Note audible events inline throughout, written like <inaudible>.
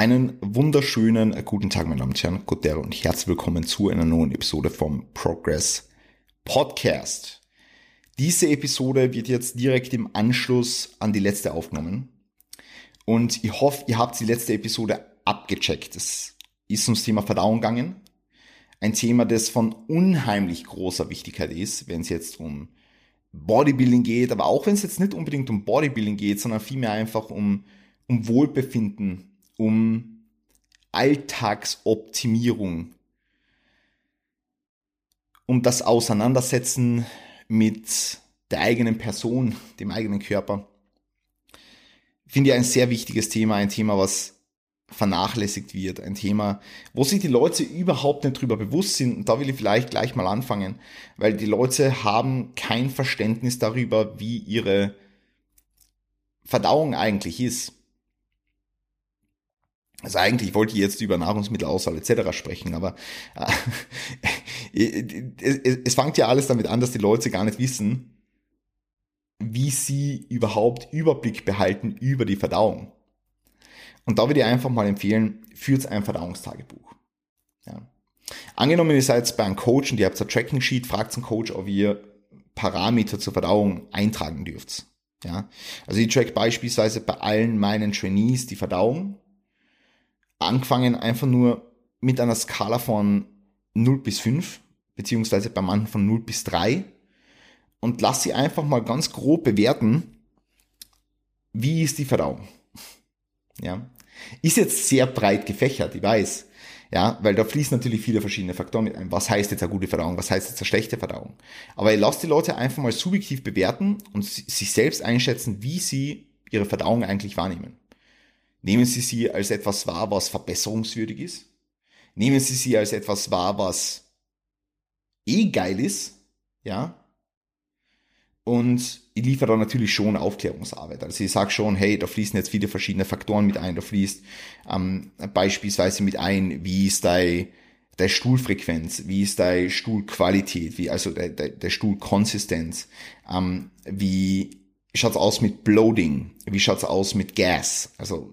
Einen wunderschönen äh, guten Tag, meine Damen und Herren, Gott und herzlich willkommen zu einer neuen Episode vom Progress Podcast. Diese Episode wird jetzt direkt im Anschluss an die letzte aufgenommen. Und ich hoffe, ihr habt die letzte Episode abgecheckt. Es ist ums Thema Verdauung gegangen. Ein Thema, das von unheimlich großer Wichtigkeit ist, wenn es jetzt um Bodybuilding geht, aber auch wenn es jetzt nicht unbedingt um Bodybuilding geht, sondern vielmehr einfach um, um Wohlbefinden um Alltagsoptimierung, um das Auseinandersetzen mit der eigenen Person, dem eigenen Körper. Finde ich ein sehr wichtiges Thema, ein Thema, was vernachlässigt wird, ein Thema, wo sich die Leute überhaupt nicht drüber bewusst sind. Und da will ich vielleicht gleich mal anfangen, weil die Leute haben kein Verständnis darüber, wie ihre Verdauung eigentlich ist. Also eigentlich wollte ich jetzt über Nahrungsmittelauswahl etc. sprechen, aber äh, <laughs> es, es fängt ja alles damit an, dass die Leute gar nicht wissen, wie sie überhaupt Überblick behalten über die Verdauung. Und da würde ich einfach mal empfehlen, führt ein Verdauungstagebuch. Ja. Angenommen, ihr seid bei einem Coach und ihr habt ein Tracking Sheet, fragt einen Coach, ob ihr Parameter zur Verdauung eintragen dürft. Ja. Also ich track beispielsweise bei allen meinen Trainees die Verdauung angefangen einfach nur mit einer Skala von 0 bis 5, beziehungsweise bei manchen von 0 bis 3 und lass sie einfach mal ganz grob bewerten, wie ist die Verdauung. <laughs> Ja. Ist jetzt sehr breit gefächert, ich weiß. Ja, weil da fließen natürlich viele verschiedene Faktoren mit ein. Was heißt jetzt eine gute Verdauung? Was heißt jetzt eine schlechte Verdauung? Aber ich lasse die Leute einfach mal subjektiv bewerten und sich selbst einschätzen, wie sie ihre Verdauung eigentlich wahrnehmen. Nehmen Sie sie als etwas wahr, was verbesserungswürdig ist. Nehmen Sie sie als etwas wahr, was eh geil ist, ja. Und ich liefere da natürlich schon Aufklärungsarbeit. Also ich sage schon, hey, da fließen jetzt viele verschiedene Faktoren mit ein. Da fließt ähm, beispielsweise mit ein, wie ist dein, Stuhlfrequenz, wie ist deine Stuhlqualität, wie also der, der, der Stuhlkonsistenz, ähm, wie schaut's aus mit Bloating? Wie schaut's aus mit Gas? Also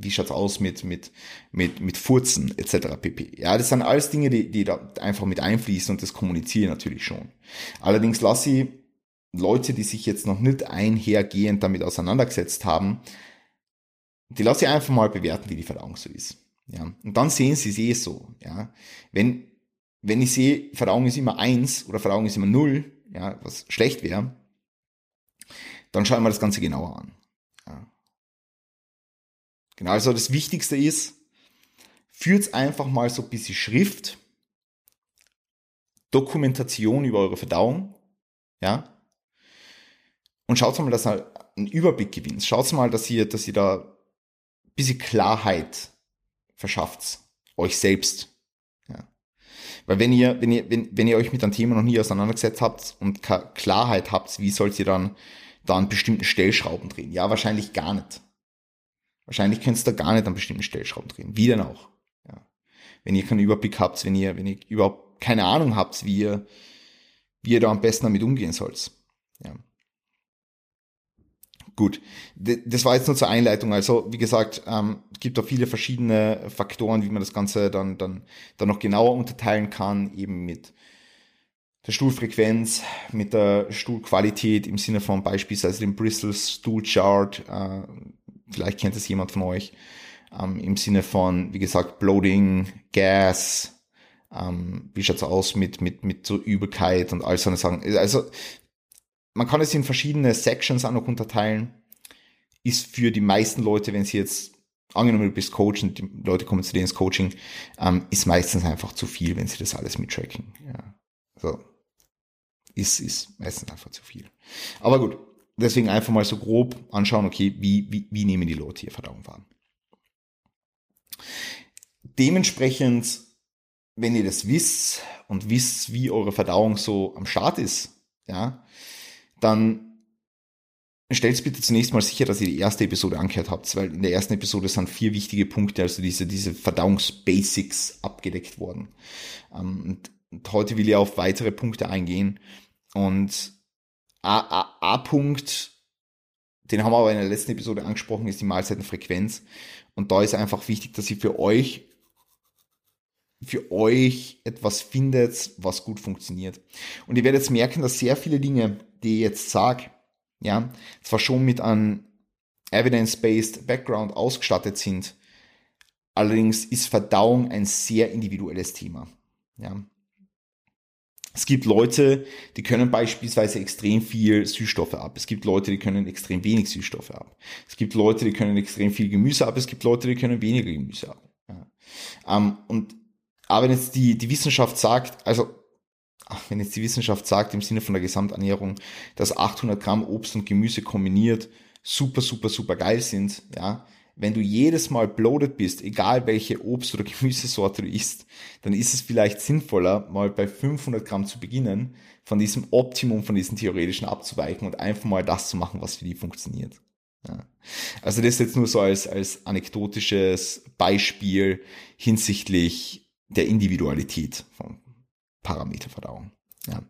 wie schaut's aus mit mit mit mit Furzen etc. pp. Ja, das sind alles Dinge, die die da einfach mit einfließen und das kommuniziere natürlich schon. Allerdings lasse ich Leute, die sich jetzt noch nicht einhergehend damit auseinandergesetzt haben, die lasse ich einfach mal bewerten, wie die Verdauung so ist. Ja, und dann sehen sie es eh so. Ja, wenn wenn ich sehe, Verdauung ist immer eins oder Verdauung ist immer null, ja, was schlecht wäre, dann schauen wir das Ganze genauer an. Ja. Genau, also das Wichtigste ist, führt einfach mal so ein bisschen Schrift, Dokumentation über eure Verdauung, ja, und schaut mal, dass ihr einen Überblick gewinnt. Schaut mal, dass ihr, dass ihr da ein bisschen Klarheit verschafft, euch selbst. Weil wenn ihr, wenn ihr, wenn, wenn ihr euch mit einem Thema noch nie auseinandergesetzt habt und Klarheit habt, wie sollt ihr dann da an bestimmten Stellschrauben drehen? Ja, wahrscheinlich gar nicht. Wahrscheinlich könnt ihr da gar nicht an bestimmten Stellschrauben drehen. Wie denn auch? Ja. Wenn ihr keinen Überblick habt, wenn ihr, wenn ihr überhaupt keine Ahnung habt, wie ihr, wie ihr da am besten damit umgehen sollt. Ja. Gut, das war jetzt nur zur Einleitung. Also wie gesagt, ähm, gibt da viele verschiedene Faktoren, wie man das Ganze dann, dann, dann noch genauer unterteilen kann, eben mit der Stuhlfrequenz, mit der Stuhlqualität im Sinne von beispielsweise dem Bristol Stool Chart. Äh, vielleicht kennt es jemand von euch. Ähm, Im Sinne von, wie gesagt, Bloating, Gas, ähm, wie schaut's aus mit, mit, mit so Übelkeit und all so eine Sachen. Also, man kann es in verschiedene Sections auch noch unterteilen. Ist für die meisten Leute, wenn sie jetzt angenommen du bist Coach und die Leute kommen zu dir ins Coaching, ähm, ist meistens einfach zu viel, wenn sie das alles mittracken. Ja. So, ist, ist meistens einfach zu viel. Aber gut, deswegen einfach mal so grob anschauen, okay, wie, wie, wie nehmen die Leute hier Verdauung wahr? Dementsprechend, wenn ihr das wisst und wisst, wie eure Verdauung so am Start ist, ja, dann stellt bitte zunächst mal sicher, dass ihr die erste Episode angehört habt, weil in der ersten Episode sind vier wichtige Punkte, also diese, diese Verdauungsbasics abgedeckt worden. Ähm, und und heute will ich auf weitere Punkte eingehen. Und A-Punkt, den haben wir aber in der letzten Episode angesprochen, ist die Mahlzeitenfrequenz. Und da ist einfach wichtig, dass ihr für euch für euch etwas findet, was gut funktioniert. Und ihr werdet jetzt merken, dass sehr viele Dinge, die ich jetzt sage, ja, zwar schon mit einem evidence-based Background ausgestattet sind, allerdings ist Verdauung ein sehr individuelles Thema. Ja. Es gibt Leute, die können beispielsweise extrem viel Süßstoffe ab. Es gibt Leute, die können extrem wenig Süßstoffe ab. Es gibt Leute, die können extrem viel Gemüse ab. Es gibt Leute, die können weniger Gemüse ab. Ja. Um, und aber wenn jetzt die, die Wissenschaft sagt, also wenn jetzt die Wissenschaft sagt im Sinne von der Gesamternährung, dass 800 Gramm Obst und Gemüse kombiniert super, super, super geil sind, ja, wenn du jedes Mal bloated bist, egal welche Obst- oder <laughs> Gemüsesorte du isst, dann ist es vielleicht sinnvoller, mal bei 500 Gramm zu beginnen, von diesem Optimum, von diesen theoretischen abzuweichen und einfach mal das zu machen, was für die funktioniert. Ja. Also das jetzt nur so als, als anekdotisches Beispiel hinsichtlich der Individualität von Parameterverdauung. Ja.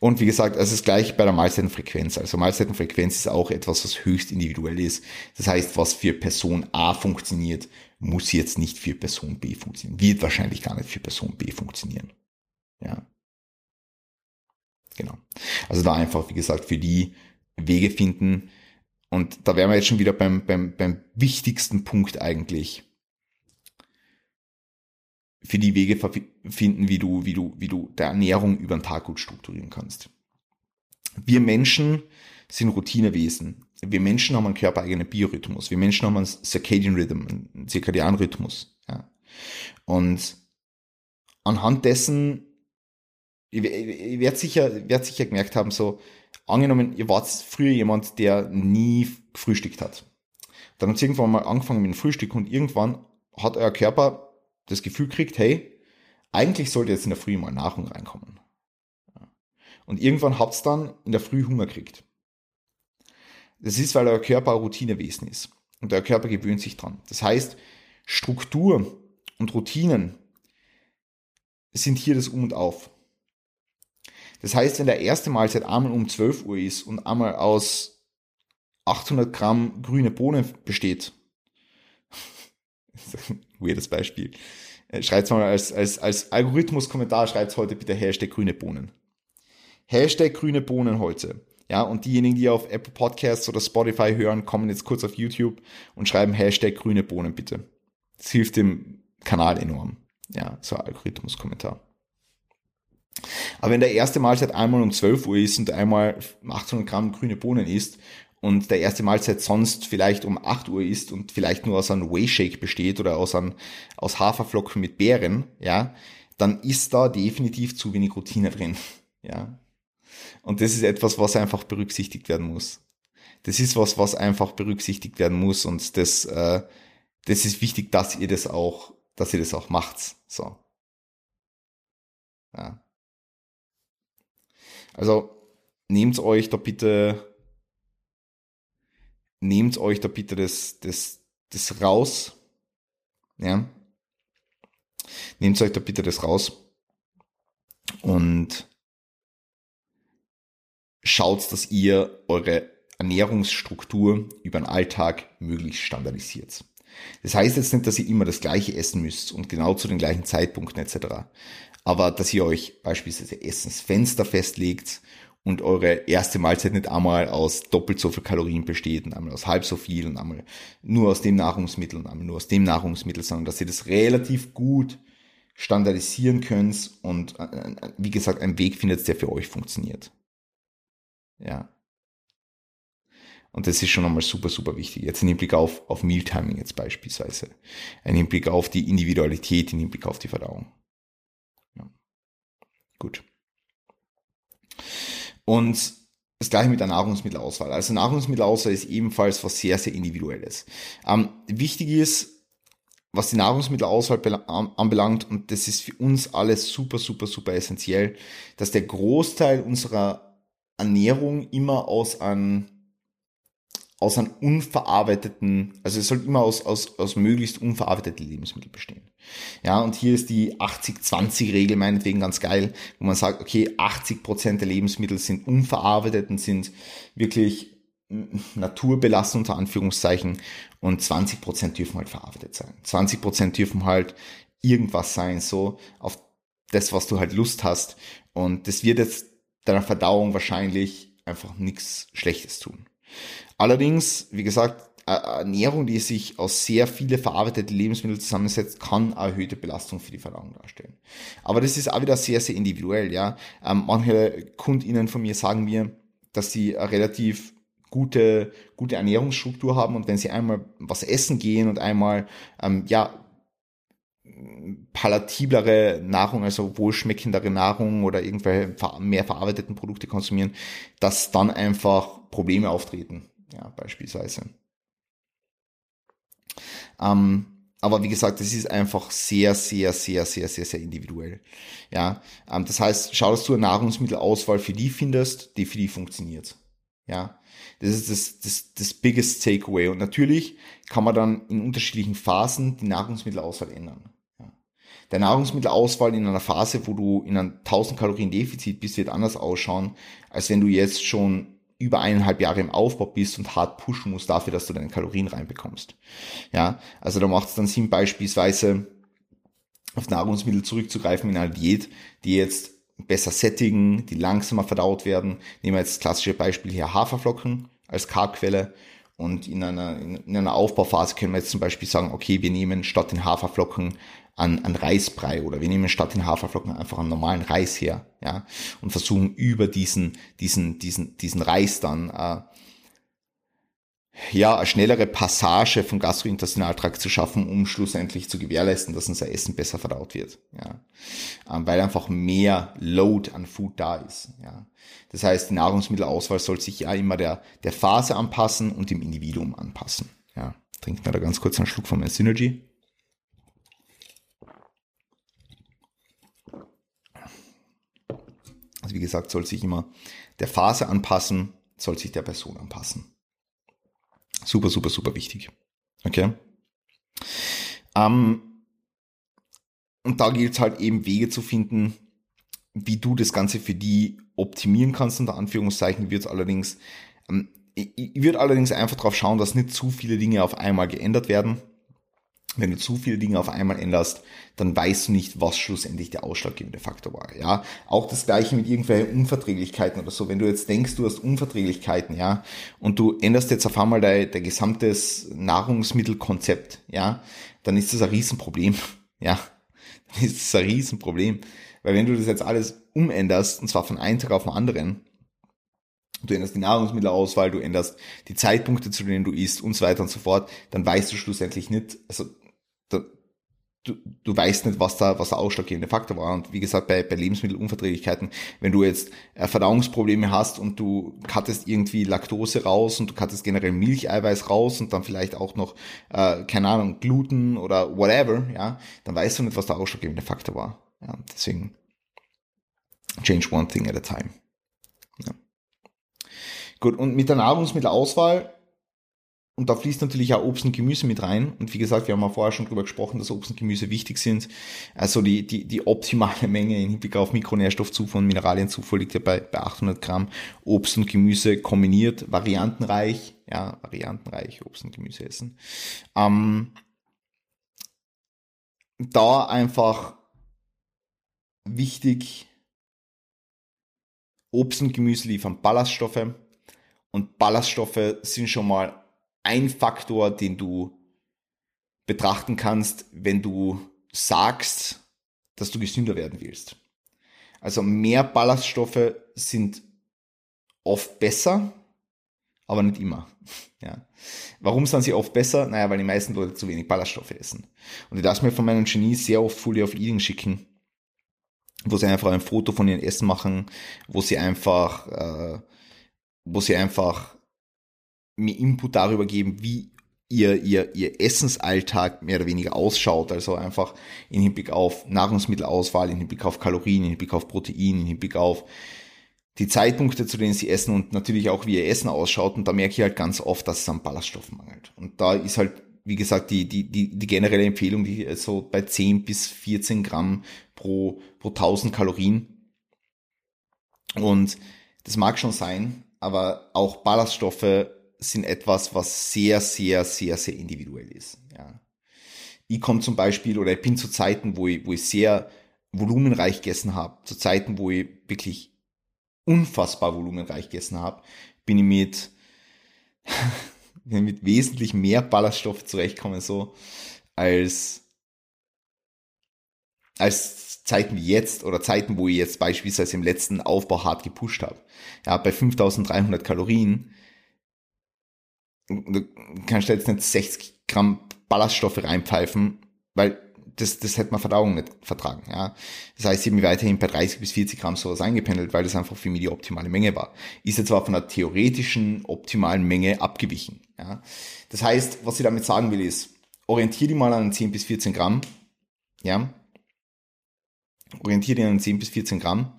Und wie gesagt, es ist gleich bei der Mahlzeitenfrequenz. Also Mahlzeitenfrequenz ist auch etwas, was höchst individuell ist. Das heißt, was für Person A funktioniert, muss jetzt nicht für Person B funktionieren. Wird wahrscheinlich gar nicht für Person B funktionieren. Ja. Genau. Also da einfach, wie gesagt, für die Wege finden. Und da wären wir jetzt schon wieder beim, beim, beim wichtigsten Punkt eigentlich für die Wege finden, wie du, wie du, wie du der Ernährung über den Tag gut strukturieren kannst. Wir Menschen sind Routinewesen. Wir Menschen haben einen körpereigenen Biorhythmus. Wir Menschen haben einen Circadian Rhythm, einen Circadian Rhythmus. Ja. Und anhand dessen, ihr, ihr werdet sicher, werdet sicher gemerkt haben, so, angenommen, ihr wart früher jemand, der nie gefrühstückt hat. Dann hat es irgendwann mal angefangen mit dem Frühstück und irgendwann hat euer Körper das Gefühl kriegt, hey, eigentlich sollte jetzt in der Früh mal Nahrung reinkommen. Und irgendwann habt ihr dann in der Früh Hunger kriegt. Das ist, weil euer Körper Routinewesen ist. Und euer Körper gewöhnt sich dran. Das heißt, Struktur und Routinen sind hier das Um und Auf. Das heißt, wenn der erste Mahlzeit einmal um 12 Uhr ist und einmal aus 800 Gramm grüne Bohnen besteht, <laughs> weirdes Beispiel. Äh, schreibt mal als, als, als Algorithmus-Kommentar, schreibt heute bitte Hashtag grüne Bohnen. Hashtag grüne Bohnen heute. Ja, und diejenigen, die auf Apple Podcasts oder Spotify hören, kommen jetzt kurz auf YouTube und schreiben Hashtag grüne Bohnen bitte. Das hilft dem Kanal enorm. Ja, so Algorithmus-Kommentar. Aber wenn der erste Mahlzeit einmal um 12 Uhr ist und einmal 800 Gramm grüne Bohnen isst und der erste Mahlzeit sonst vielleicht um 8 Uhr ist und vielleicht nur aus einem Whey-Shake besteht oder aus, einem, aus Haferflocken mit Beeren, ja, dann ist da definitiv zu wenig Routine drin, <laughs> ja. Und das ist etwas, was einfach berücksichtigt werden muss. Das ist was, was einfach berücksichtigt werden muss und das, äh, das ist wichtig, dass ihr das auch, dass ihr das auch macht, so. Ja. Also, nehmt euch da bitte nehmt euch da bitte das, das, das raus. Ja. Nehmt euch da bitte das raus und schaut, dass ihr eure Ernährungsstruktur über den Alltag möglichst standardisiert. Das heißt jetzt nicht, dass ihr immer das gleiche essen müsst und genau zu den gleichen Zeitpunkten etc. Aber dass ihr euch beispielsweise Essensfenster festlegt und eure erste Mahlzeit nicht einmal aus doppelt so viel Kalorien besteht und einmal aus halb so viel und einmal nur aus dem Nahrungsmittel und einmal nur aus dem Nahrungsmittel, sondern dass ihr das relativ gut standardisieren könnt und äh, äh, wie gesagt einen Weg findet, der für euch funktioniert. Ja. Und das ist schon einmal super, super wichtig. Jetzt in Hinblick auf, auf Mealtiming jetzt beispielsweise. Ein Hinblick auf die Individualität, in Hinblick auf die Verdauung. Ja. Gut. Und das gleiche mit der Nahrungsmittelauswahl. Also Nahrungsmittelauswahl ist ebenfalls was sehr, sehr individuelles. Ähm, wichtig ist, was die Nahrungsmittelauswahl anbelangt, und das ist für uns alles super, super, super essentiell, dass der Großteil unserer Ernährung immer aus einem aus einem unverarbeiteten, also es soll immer aus, aus, aus möglichst unverarbeiteten Lebensmitteln bestehen. Ja, und hier ist die 80-20-Regel meinetwegen ganz geil, wo man sagt, okay, 80% der Lebensmittel sind unverarbeitet und sind wirklich Naturbelastung unter Anführungszeichen und 20% dürfen halt verarbeitet sein. 20% dürfen halt irgendwas sein, so auf das, was du halt Lust hast. Und das wird jetzt deiner Verdauung wahrscheinlich einfach nichts Schlechtes tun. Allerdings, wie gesagt, Ernährung, die sich aus sehr viele verarbeitete Lebensmittel zusammensetzt, kann erhöhte Belastung für die Verdauung darstellen. Aber das ist auch wieder sehr, sehr individuell, ja. Ähm, manche KundInnen von mir sagen mir, dass sie eine relativ gute, gute Ernährungsstruktur haben und wenn sie einmal was essen gehen und einmal, ähm, ja, palatiblere Nahrung, also wohlschmeckendere Nahrung oder irgendwelche mehr verarbeiteten Produkte konsumieren, dass dann einfach Probleme auftreten, ja, beispielsweise. Ähm, aber wie gesagt, das ist einfach sehr, sehr, sehr, sehr, sehr, sehr individuell. Ja, ähm, das heißt, schau, dass du eine Nahrungsmittelauswahl für die findest, die für die funktioniert. Ja, das ist das, das, das biggest takeaway. Und natürlich kann man dann in unterschiedlichen Phasen die Nahrungsmittelauswahl ändern. Ja. Der Nahrungsmittelauswahl in einer Phase, wo du in einem 1000 Kalorien Defizit bist, wird anders ausschauen, als wenn du jetzt schon über eineinhalb Jahre im Aufbau bist und hart pushen musst dafür, dass du deine Kalorien reinbekommst. Ja, also da macht es dann Sinn, beispielsweise auf Nahrungsmittel zurückzugreifen in einer Diät, die jetzt besser sättigen, die langsamer verdaut werden. Nehmen wir jetzt das klassische Beispiel hier Haferflocken als Karquelle. Und in einer, in einer Aufbauphase können wir jetzt zum Beispiel sagen, okay, wir nehmen statt den Haferflocken an, an Reisbrei oder wir nehmen statt den Haferflocken einfach einen normalen Reis her, ja, und versuchen über diesen, diesen, diesen, diesen Reis dann, äh, ja, eine schnellere Passage vom Gastrointestinaltrakt zu schaffen, um schlussendlich zu gewährleisten, dass unser Essen besser verdaut wird, ja, ähm, weil einfach mehr Load an Food da ist, ja. Das heißt, die Nahrungsmittelauswahl soll sich ja immer der, der Phase anpassen und dem Individuum anpassen, ja. Trinkt mir da ganz kurz einen Schluck von meinem Synergy. Also wie gesagt, soll sich immer der Phase anpassen, soll sich der Person anpassen. Super, super, super wichtig. Okay. Ähm, und da gilt es halt eben Wege zu finden, wie du das Ganze für die optimieren kannst, unter Anführungszeichen, wird allerdings, ähm, ich würde allerdings einfach darauf schauen, dass nicht zu viele Dinge auf einmal geändert werden wenn du zu viele Dinge auf einmal änderst, dann weißt du nicht, was schlussendlich der ausschlaggebende Faktor war. Ja, auch das gleiche mit irgendwelchen Unverträglichkeiten oder so. Wenn du jetzt denkst, du hast Unverträglichkeiten, ja, und du änderst jetzt auf einmal dein, dein gesamtes Nahrungsmittelkonzept, ja, dann ist das ein Riesenproblem. <laughs> Ja, dann ist das ein Riesenproblem. Weil wenn du das jetzt alles umänderst, und zwar von einem Tag auf den anderen, du änderst die Nahrungsmittelauswahl, du änderst die Zeitpunkte, zu denen du isst und so weiter und so fort, dann weißt du schlussendlich nicht, also du, du weißt nicht, was da, was der ausschlaggebende Faktor war. Und wie gesagt, bei, bei Lebensmittelunverträglichkeiten, wenn du jetzt äh, Verdauungsprobleme hast und du kattest irgendwie Laktose raus und du kattest generell Milcheiweiß raus und dann vielleicht auch noch, äh, keine Ahnung, Gluten oder whatever, ja, dann weißt du nicht, was der ausschlaggebende Faktor war. Ja, deswegen change one thing at a time. Ja. Gut, und mit der Nahrungsmittelauswahl und da fließt natürlich auch Obst und Gemüse mit rein. Und wie gesagt, wir haben ja vorher schon drüber gesprochen, dass Obst und Gemüse wichtig sind. Also die, die, die optimale Menge im Hinblick auf Mikronährstoffzufuhr und Mineralienzufuhr liegt ja bei, bei 800 Gramm Obst und Gemüse kombiniert, variantenreich. Ja, variantenreich Obst und Gemüse essen. Ähm, da einfach wichtig, Obst und Gemüse liefern Ballaststoffe. Und Ballaststoffe sind schon mal ein Faktor, den du betrachten kannst, wenn du sagst, dass du gesünder werden willst. Also mehr Ballaststoffe sind oft besser, aber nicht immer. <laughs> Ja. Warum sind sie oft besser? Naja, weil die meisten Leute zu wenig Ballaststoffe essen. Und ich lasse mir von meinen Genies sehr oft Fully of Eating schicken, wo sie einfach ein Foto von ihrem Essen machen, wo sie einfach, äh, wo sie einfach mir Input darüber geben, wie ihr, ihr, ihr Essensalltag mehr oder weniger ausschaut. Also einfach in Hinblick auf Nahrungsmittelauswahl, in Hinblick auf Kalorien, in Hinblick auf Protein, in Hinblick auf die Zeitpunkte, zu denen sie essen und natürlich auch, wie ihr Essen ausschaut. Und da merke ich halt ganz oft, dass es an Ballaststoffen mangelt. Und da ist halt, wie gesagt, die, die, die, die generelle Empfehlung, die so bei 10 bis 14 Gramm pro, pro 1000 Kalorien. Und das mag schon sein, aber auch Ballaststoffe sind etwas, was sehr, sehr, sehr, sehr individuell ist. Ja. Ich komme zum Beispiel, oder ich bin zu Zeiten, wo ich, wo ich sehr volumenreich gegessen habe, zu Zeiten, wo ich wirklich unfassbar volumenreich gegessen habe, bin ich mit, <laughs> mit wesentlich mehr Ballaststoff zurechtkommen, so, als, als Zeiten wie jetzt oder Zeiten, wo ich jetzt beispielsweise im letzten Aufbau hart gepusht habe. Ja, bei 5300 Kalorien, du kannst jetzt nicht 60 Gramm Ballaststoffe reinpfeifen, weil das, das hätte man Verdauung nicht vertragen. Ja. Das heißt, ich habe mich weiterhin bei 30 bis 40 Gramm sowas eingependelt, weil das einfach für mich die optimale Menge war. Ist jetzt zwar von der theoretischen optimalen Menge abgewichen. Ja. Das heißt, was ich damit sagen will, ist, orientiere dich mal an 10 bis 14 Gramm. Ja. Orientiere dich an 10 bis 14 Gramm.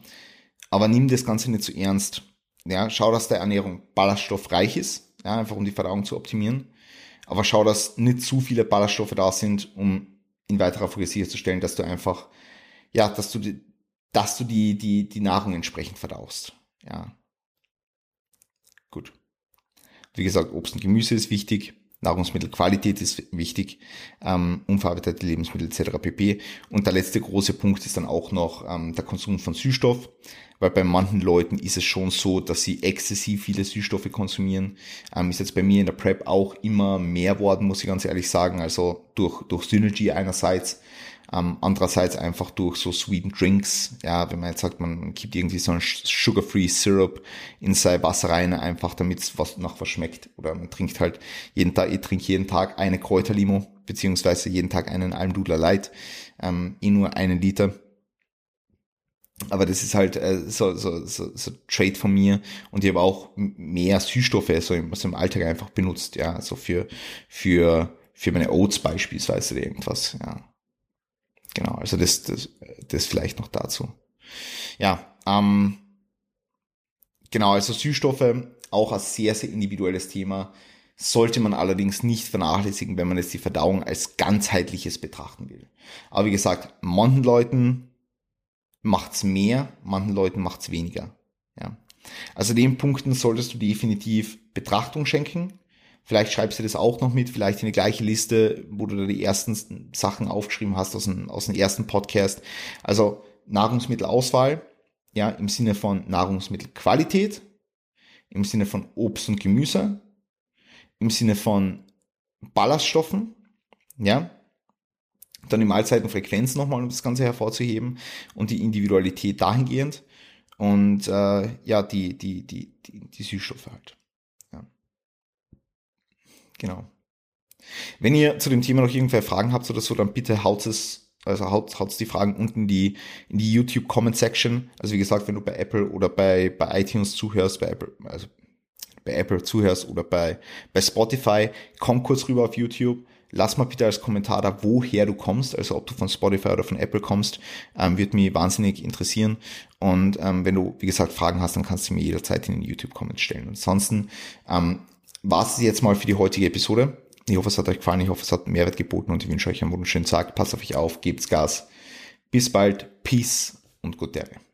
Aber nimm das Ganze nicht zu so ernst. Ja. Schau, dass der Ernährung ballaststoffreich ist. Ja, einfach um die Verdauung zu optimieren. Aber schau, dass nicht zu viele Ballaststoffe da sind, um in weiterer Folge sicherzustellen, dass du einfach, ja, dass du, die, dass du die, die, die Nahrung entsprechend verdaust. Ja. Gut. Wie gesagt, Obst und Gemüse ist wichtig. Nahrungsmittelqualität ist wichtig, ähm, unverarbeitete Lebensmittel etc. pp. Und der letzte große Punkt ist dann auch noch ähm, der Konsum von Süßstoff, weil bei manchen Leuten ist es schon so, dass sie exzessiv viele Süßstoffe konsumieren. Ähm, ist jetzt bei mir in der Prep auch immer mehr worden, muss ich ganz ehrlich sagen. Also durch, durch Synergy einerseits, ähm, andererseits einfach durch so sweeten Drinks. Ja, wenn man jetzt sagt, man kippt irgendwie so einen Sugar-Free Syrup in sein Wasser rein, einfach damit es was nach was schmeckt. Oder man trinkt halt jeden Tag, ich trinke jeden Tag eine Kräuterlimo, beziehungsweise jeden Tag einen Almdudler Light, ähm, eh nur einen Liter. Aber das ist halt äh, so, so, so, so Trade von mir und ich habe auch mehr Süßstoffe so im, so im Alltag einfach benutzt, ja, so für, für, für meine Oats beispielsweise irgendwas, ja. Genau, also das, das, das vielleicht noch dazu. Ja, ähm, genau, also Süßstoffe, auch ein sehr, sehr individuelles Thema, sollte man allerdings nicht vernachlässigen, wenn man jetzt die Verdauung als ganzheitliches betrachten will. Aber wie gesagt, manchen Leuten macht's mehr, manchen Leuten macht's weniger. Ja. Also den Punkten solltest du definitiv Betrachtung schenken. Vielleicht schreibst du das auch noch mit, vielleicht in die gleiche Liste, wo du da die ersten Sachen aufgeschrieben hast aus dem, aus dem ersten Podcast. Also Nahrungsmittelauswahl, ja, im Sinne von Nahrungsmittelqualität, im Sinne von Obst und Gemüse, im Sinne von Ballaststoffen, ja, dann die Mahlzeitenfrequenz nochmal, um das Ganze hervorzuheben und die Individualität dahingehend und äh, ja, die, die, die, die, die Süßstoffe halt. Genau. Wenn ihr zu dem Thema noch irgendwelche Fragen habt oder so, dann bitte haut es, also haut, haut die Fragen unten in die, in die YouTube Comment Section. Also wie gesagt, wenn du bei Apple oder bei, bei iTunes zuhörst, bei Apple, also bei Apple zuhörst oder bei, bei Spotify, komm kurz rüber auf YouTube. Lass mal bitte als Kommentar da, woher du kommst, also ob du von Spotify oder von Apple kommst, ähm, wird mich wahnsinnig interessieren. Und ähm, wenn du, wie gesagt, Fragen hast, dann kannst du mir jederzeit in den YouTube-Comments stellen. Ansonsten ähm, war es jetzt mal für die heutige Episode. Ich hoffe, es hat euch gefallen. Ich hoffe, es hat Mehrwert geboten und ich wünsche euch einen wunderschönen Tag. Passt auf euch auf, gebt's Gas. Bis bald. Peace und gute Tage.